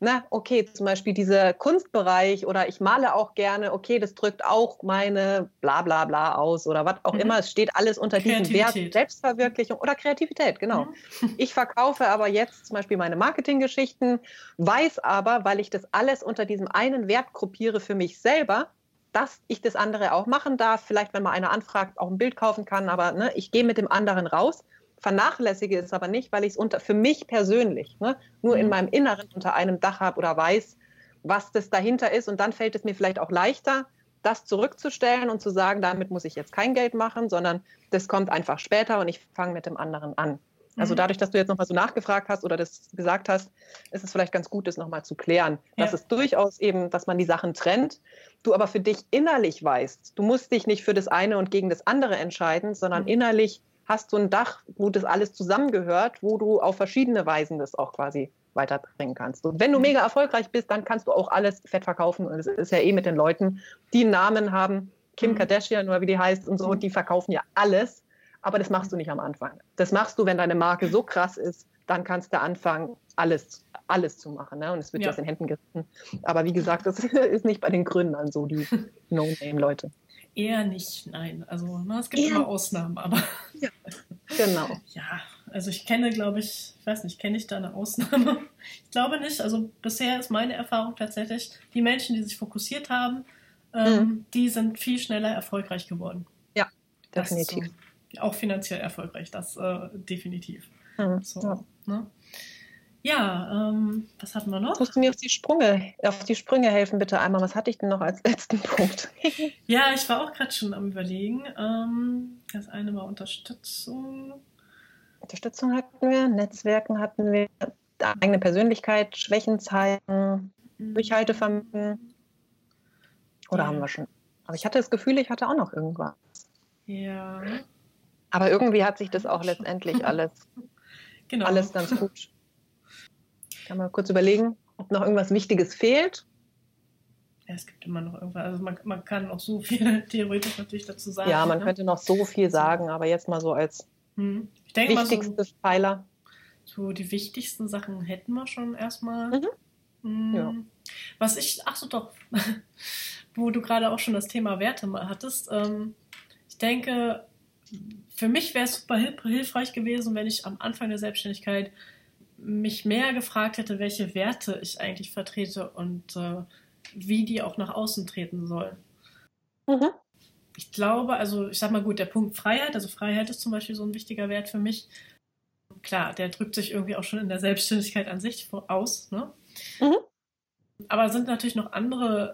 na, okay, zum Beispiel dieser Kunstbereich oder ich male auch gerne, okay, das drückt auch meine bla bla bla aus oder was auch mhm. immer. Es steht alles unter diesem Wert Selbstverwirklichung oder Kreativität, genau. Mhm. [LAUGHS] Ich verkaufe aber jetzt zum Beispiel meine Marketinggeschichten, weiß aber, weil ich das alles unter diesem einen Wert gruppiere für mich selber, dass ich das andere auch machen darf. Vielleicht, wenn mal einer anfragt, auch ein Bild kaufen kann, aber ne, ich gehe mit dem anderen raus vernachlässige es aber nicht, weil ich es unter für mich persönlich ne, nur in mhm. meinem Inneren unter einem Dach habe oder weiß, was das dahinter ist. Und dann fällt es mir vielleicht auch leichter, das zurückzustellen und zu sagen, damit muss ich jetzt kein Geld machen, sondern das kommt einfach später und ich fange mit dem anderen an. Also mhm. dadurch, dass du jetzt nochmal so nachgefragt hast oder das gesagt hast, ist es vielleicht ganz gut, das nochmal zu klären. Ja. Das ist durchaus eben, dass man die Sachen trennt, du aber für dich innerlich weißt, du musst dich nicht für das eine und gegen das andere entscheiden, sondern mhm. innerlich hast du ein Dach, wo das alles zusammengehört, wo du auf verschiedene Weisen das auch quasi weiterbringen kannst. Und wenn du mhm. mega erfolgreich bist, dann kannst du auch alles fett verkaufen. Und es ist ja eh mit den Leuten, die einen Namen haben, Kim mhm. Kardashian oder wie die heißt und so, die verkaufen ja alles. Aber das machst du nicht am Anfang. Das machst du, wenn deine Marke so krass ist, dann kannst du anfangen, alles, alles zu machen. Ne? Und es wird ja. aus den Händen gerissen. Aber wie gesagt, das [LAUGHS] ist nicht bei den Gründern so, die [LAUGHS] No-Name-Leute. Eher nicht, nein. Also na, ne, es gibt Eher. immer Ausnahmen, aber. Ja, genau. [LAUGHS] ja, also ich kenne, glaube ich, ich weiß nicht, kenne ich da eine Ausnahme? Ich glaube nicht. Also bisher ist meine Erfahrung tatsächlich, die Menschen, die sich fokussiert haben, ähm, mhm. die sind viel schneller erfolgreich geworden. Ja, definitiv. Äh, auch finanziell erfolgreich, das äh, definitiv. Mhm. So, ja. Ne? Ja, ähm, was hatten wir noch? Musst du mir auf die Sprünge, auf die Sprünge helfen, bitte einmal. Was hatte ich denn noch als letzten [LAUGHS] Punkt? ja, ich war auch gerade schon am überlegen. Ähm, das eine war Unterstützung. Unterstützung hatten wir, Netzwerken hatten wir, eigene Persönlichkeit, Schwächen zeigen, mhm. Durchhaltevermögen. Oder ja. haben wir schon? Aber ich hatte das Gefühl, ich hatte auch noch irgendwas. Ja. Aber irgendwie hat sich das auch letztendlich alles, [LAUGHS] genau. alles ganz gut kann man kurz überlegen, ob noch irgendwas Wichtiges fehlt. Ja, es gibt immer noch irgendwas. Also man, man kann auch so viel [LAUGHS] theoretisch natürlich dazu sagen. Ja, man ne? könnte noch so viel sagen, aber jetzt mal so als hm. wichtigstes so, Pfeiler. So die wichtigsten Sachen hätten wir schon erstmal. Mhm. Hm. Ja. Was ich, ach so doch, [LAUGHS] wo du gerade auch schon das Thema Werte mal hattest. Ähm, ich denke, für mich wäre es super hilfreich gewesen, wenn ich am Anfang der Selbstständigkeit mich mehr gefragt hätte, welche Werte ich eigentlich vertrete und äh, wie die auch nach außen treten sollen. Mhm. Ich glaube, also ich sag mal gut, der Punkt Freiheit, also Freiheit ist zum Beispiel so ein wichtiger Wert für mich. Klar, der drückt sich irgendwie auch schon in der Selbstständigkeit an sich aus. Ne? Mhm. Aber sind natürlich noch andere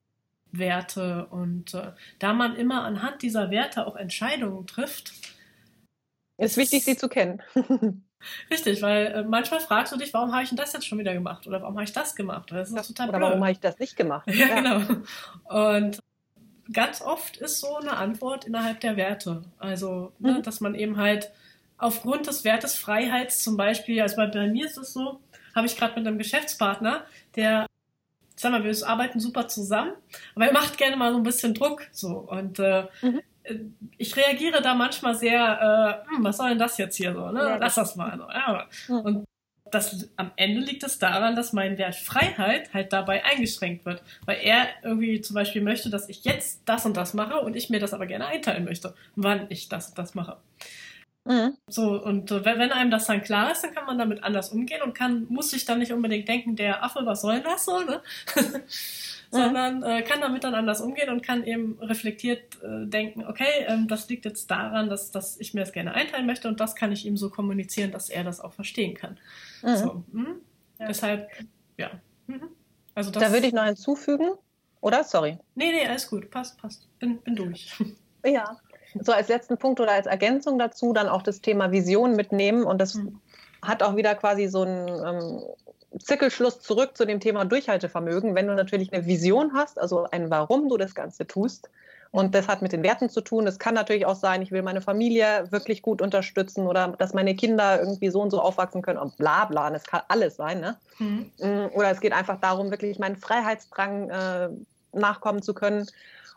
Werte und äh, da man immer anhand dieser Werte auch Entscheidungen trifft, ist wichtig, sie zu kennen. [LAUGHS] Richtig, weil äh, manchmal fragst du dich, warum habe ich denn das jetzt schon wieder gemacht? Oder warum habe ich das gemacht? Das ist total Oder blöd. warum habe ich das nicht gemacht? [LAUGHS] Ja, ja, genau. Und ganz oft ist so eine Antwort innerhalb der Werte. Also, ne, mhm. ne, dass man eben halt aufgrund des Wertes Freiheits zum Beispiel, also bei, bei mir ist es so, habe ich gerade mit einem Geschäftspartner, der sag mal, wir arbeiten super zusammen, aber er macht gerne mal so ein bisschen Druck so und äh, mhm ich reagiere da manchmal sehr, äh, hm, was soll denn das jetzt hier so, ne? Ja, Lass das mal. So, ja. Und das, am Ende liegt es daran, dass mein Wert Freiheit halt dabei eingeschränkt wird. Weil er irgendwie zum Beispiel möchte, dass ich jetzt das und das mache und ich mir das aber gerne einteilen möchte, wann ich das und das mache. Mhm. So, und wenn einem das dann klar ist, dann kann man damit anders umgehen und kann, muss sich dann nicht unbedingt denken, der Affe, was soll das so, ne? [LAUGHS] sondern äh, kann damit dann anders umgehen und kann eben reflektiert äh, denken, okay, ähm, das liegt jetzt daran, dass, dass ich mir das gerne einteilen möchte und das kann ich ihm so kommunizieren, dass er das auch verstehen kann. Mhm. So, hm? ja. Deshalb, ja. Mhm. Also das, da würde ich noch hinzufügen, oder? Sorry. Nee, nee, alles gut, passt, passt. Bin, bin durch. Ja. [LAUGHS] So als letzten Punkt oder als Ergänzung dazu dann auch das Thema Vision mitnehmen und das mhm. hat auch wieder quasi so ein ähm, Zirkelschluss zurück zu dem Thema Durchhaltevermögen. Wenn du natürlich eine Vision hast, also ein Warum du das Ganze tust, und das hat mit den Werten zu tun. Es kann natürlich auch sein, ich will meine Familie wirklich gut unterstützen oder dass meine Kinder irgendwie so und so aufwachsen können und bla bla. Das kann alles sein. Ne? Mhm. Mm, oder es geht einfach darum, wirklich meinen Freiheitsdrang äh, nachkommen zu können.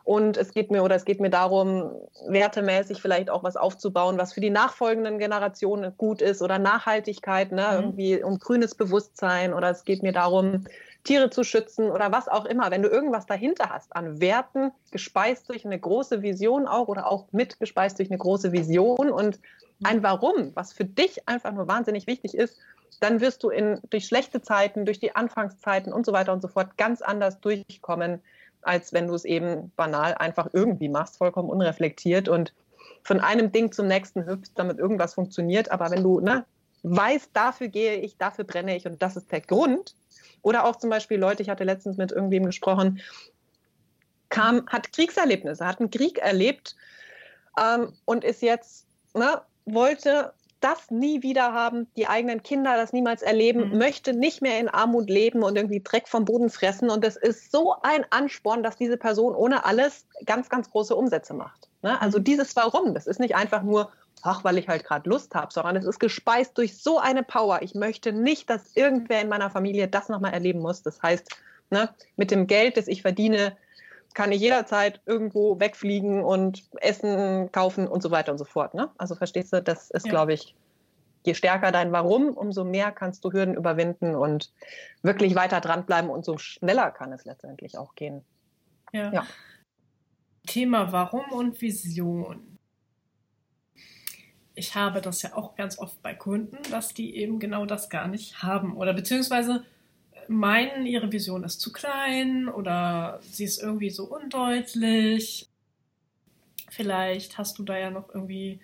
Und es geht mir oder es geht mir darum, wertemäßig vielleicht auch was aufzubauen, was für die nachfolgenden Generationen gut ist oder Nachhaltigkeit, ne? Mhm. irgendwie um grünes Bewusstsein oder es geht mir darum, Tiere zu schützen oder was auch immer. Wenn du irgendwas dahinter hast an Werten, gespeist durch eine große Vision auch oder auch mitgespeist durch eine große Vision und ein Warum, was für dich einfach nur wahnsinnig wichtig ist, dann wirst du in, durch schlechte Zeiten, durch die Anfangszeiten und so weiter und so fort ganz anders durchkommen, als wenn du es eben banal einfach irgendwie machst, vollkommen unreflektiert und von einem Ding zum nächsten hüpfst, damit irgendwas funktioniert. Aber wenn du ne, weißt, dafür gehe ich, dafür brenne ich und das ist der Grund. Oder auch zum Beispiel Leute, ich hatte letztens mit irgendwem gesprochen, kam, hat Kriegserlebnisse, hat einen Krieg erlebt ähm, und ist jetzt, ne, wollte das nie wieder haben, die eigenen Kinder das niemals erleben, mhm. möchte nicht mehr in Armut leben und irgendwie Dreck vom Boden fressen. Und es ist so ein Ansporn, dass diese Person ohne alles ganz, ganz große Umsätze macht. Ne? Also mhm. dieses Warum, das ist nicht einfach nur, ach, weil ich halt gerade Lust habe, sondern es ist gespeist durch so eine Power. Ich möchte nicht, dass irgendwer in meiner Familie das nochmal erleben muss. Das heißt, ne, mit dem Geld, das ich verdiene, kann ich jederzeit irgendwo wegfliegen und essen, kaufen und so weiter und so fort. Ne? Also verstehst du, das ist, ja. glaube ich, je stärker dein Warum, umso mehr kannst du Hürden überwinden und wirklich weiter dranbleiben und so schneller kann es letztendlich auch gehen. Ja. ja. Thema Warum und Vision. Ich habe das ja auch ganz oft bei Kunden, dass die eben genau das gar nicht haben oder beziehungsweise meinen, ihre Vision ist zu klein oder sie ist irgendwie so undeutlich. Vielleicht hast du da ja noch irgendwie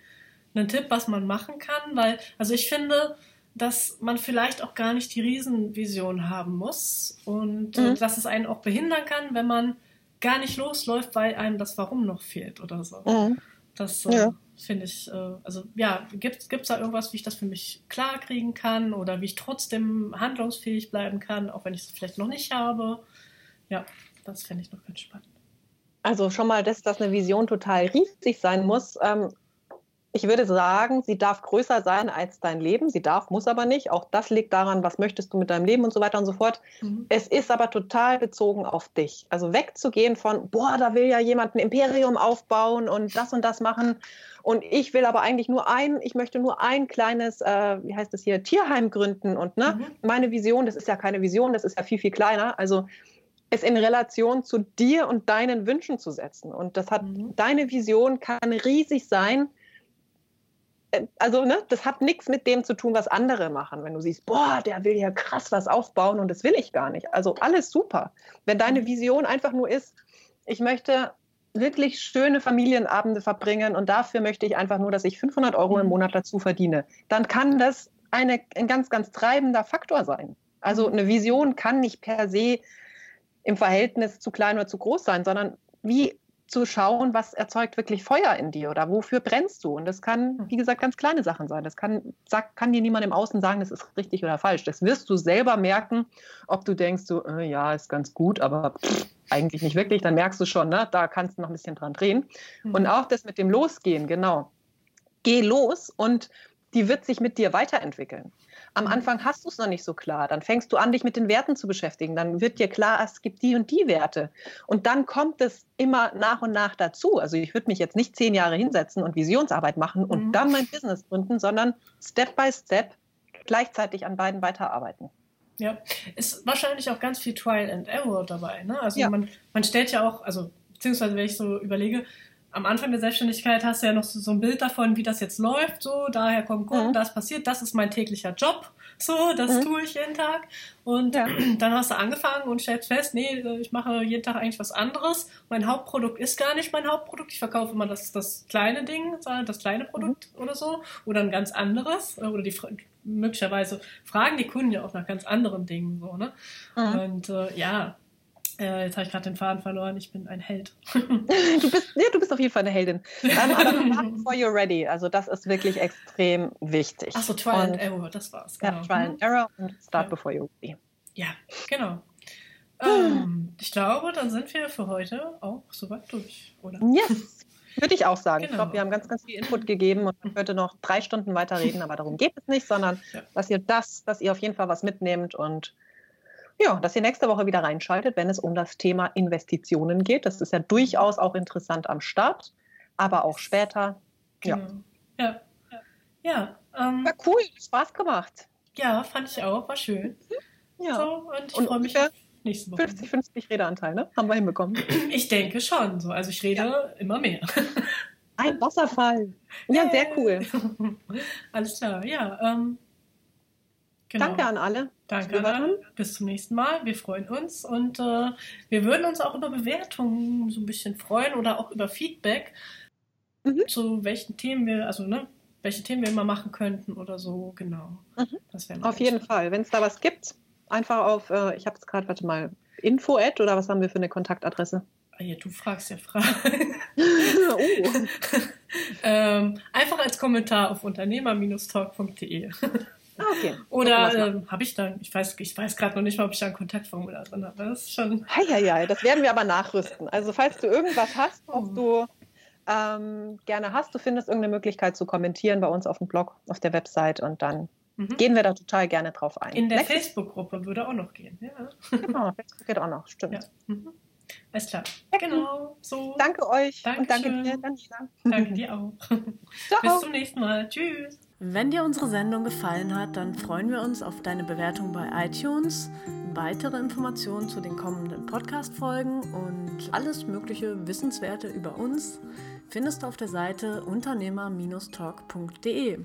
einen Tipp, was man machen kann, weil, also ich finde, dass man vielleicht auch gar nicht die Riesenvision haben muss und mhm. dass es einen auch behindern kann, wenn man gar nicht losläuft, weil einem das Warum noch fehlt oder so. Mhm. Das äh, ja. Finde ich, äh, also ja, gibt es da irgendwas, wie ich das für mich klar kriegen kann oder wie ich trotzdem handlungsfähig bleiben kann, auch wenn ich es vielleicht noch nicht habe? Ja, das finde ich noch ganz spannend. Also schon mal, dass, dass eine Vision total riesig sein muss. Ähm, ich würde sagen, sie darf größer sein als dein Leben. Sie darf, muss aber nicht. Auch das liegt daran, was möchtest du mit deinem Leben und so weiter und so fort. Mhm. Es ist aber total bezogen auf dich. Also wegzugehen von, boah, da will ja jemand ein Imperium aufbauen und das und das machen. Und ich will aber eigentlich nur ein, ich möchte nur ein kleines, äh, wie heißt das hier, Tierheim gründen. Und ne, mhm. meine Vision, das ist ja keine Vision, das ist ja viel, viel kleiner. Also es in Relation zu dir und deinen Wünschen zu setzen. Und das hat, mhm. deine Vision kann riesig sein also ne, das hat nichts mit dem zu tun, was andere machen. Wenn du siehst, boah, der will ja krass was aufbauen und das will ich gar nicht. Also alles super. Wenn deine Vision einfach nur ist, ich möchte wirklich schöne Familienabende verbringen und dafür möchte ich einfach nur, dass ich 500 Euro im mhm. Monat dazu verdiene, dann kann das eine, ein ganz, ganz treibender Faktor sein. Also eine Vision kann nicht per se im Verhältnis zu klein oder zu groß sein, sondern wie zu schauen, was erzeugt wirklich Feuer in dir oder wofür brennst du. Und das kann, hm. wie gesagt, ganz kleine Sachen sein. Das kann, sag, kann dir niemand im Außen sagen, das ist richtig oder falsch. Das wirst du selber merken, ob du denkst, so, äh, ja, ist ganz gut, aber pff, eigentlich nicht wirklich. Dann merkst du schon, ne, da kannst du noch ein bisschen dran drehen. Mhm. Und auch das mit dem Losgehen, genau. Geh los und die wird sich mit dir weiterentwickeln. Am mhm. Anfang hast du es noch nicht so klar. Dann fängst du an, dich mit den Werten zu beschäftigen. Dann wird dir klar, es gibt die und die Werte. Und dann kommt es immer nach und nach dazu. Also ich würde mich jetzt nicht zehn Jahre hinsetzen und Visionsarbeit machen und mhm. dann mein Business gründen, sondern Step by Step gleichzeitig an beiden weiterarbeiten. Ja, ist wahrscheinlich auch ganz viel Trial and Error dabei. Ne? Also ja. man, man stellt ja auch, also beziehungsweise wenn ich so überlege, am Anfang der Selbstständigkeit hast du ja noch so, so ein Bild davon, wie das jetzt läuft. So, daher kommt Kunden, mhm. das passiert, das ist mein täglicher Job. So, das mhm. tue ich jeden Tag. Und ja. [CLEARS THROAT] dann hast du angefangen und stellst fest, nee, ich mache jeden Tag eigentlich was anderes. Mein Hauptprodukt ist gar nicht mein Hauptprodukt. Ich verkaufe immer das, das kleine Ding, das kleine Produkt mhm. oder so. Oder ein ganz anderes. Oder die möglicherweise fragen die Kunden ja auch nach ganz anderen Dingen. So, ne? Mhm. Und äh, ja, äh, jetzt habe ich gerade den Faden verloren. Ich bin ein Held. du, bist, ja, du bist auf jeden Fall eine Heldin. Ähm, aber before you're ready. Also das ist wirklich extrem wichtig. Achso, Trial und, and Error, das war's. Genau. Ja, Trial and Error und Start ja. before you're ready. Ja, genau. [SIGHS] ähm, ich glaube, dann sind wir für heute auch soweit durch, oder? Yes. Würde ich auch sagen. Genau. Ich glaube, wir haben ganz, ganz viel Input gegeben und man könnte noch drei Stunden weiterreden, aber darum geht es nicht, sondern [LAUGHS] ja. dass ihr das, dass ihr auf jeden Fall was mitnehmt und ja, dass ihr nächste Woche wieder reinschaltet, wenn es um das Thema Investitionen geht. Das ist ja durchaus auch interessant am Start, aber auch später. Ja. Genau. Ja. Ja. Ähm, war cool, Spaß gemacht. Ja, fand ich auch, war schön. Ja. So, und ich freue mich auf nächste Woche. 50-50 Redeanteil, ne? Haben wir hinbekommen. Ich denke schon. So. Also ich rede ja. immer mehr. Ein Wasserfall. Ja, sehr cool. [LAUGHS] Alles klar, ja. Ähm, genau. Danke an alle. Danke an alle. Bis zum nächsten Mal. Wir freuen uns und äh, wir würden uns auch über Bewertungen so ein bisschen freuen oder auch über Feedback, mhm. zu welchen Themen wir, also ne, welche Themen wir immer machen könnten oder so, genau. Mhm. Das Auf jeden Fall. Wenn es da was gibt, einfach auf, äh, ich habe es gerade, warte mal, Info-Ad oder was haben wir für eine Kontaktadresse? Ah ja, du fragst ja Fragen. [LAUGHS] oh. [LAUGHS] ähm, einfach als Kommentar auf unternehmer-talk.de. Ah, okay. Oder ähm, habe ich dann, ich weiß, ich weiß gerade noch nicht mal, ob ich da ein Kontaktformular drin habe. Das ist schon. Heieiei, das werden wir aber nachrüsten. Also falls du irgendwas hast, was oh. du ähm, gerne hast, du findest irgendeine Möglichkeit zu kommentieren bei uns auf dem Blog, auf der Website und dann mhm. gehen wir da total gerne drauf ein. In der Facebook-Gruppe würde auch noch gehen. Ja. Genau, [LAUGHS] Facebook geht auch noch, stimmt. Ja. Mhm. Alles klar. Genau. So. Danke euch Dankeschön. und danke dir, Daniela. Danke dir auch. [LAUGHS] Bis zum nächsten Mal. Tschüss. Wenn dir unsere Sendung gefallen hat, dann freuen wir uns auf deine Bewertung bei iTunes, weitere Informationen zu den kommenden Podcast-Folgen und alles mögliche Wissenswerte über uns findest du auf der Seite unternehmer-talk.de.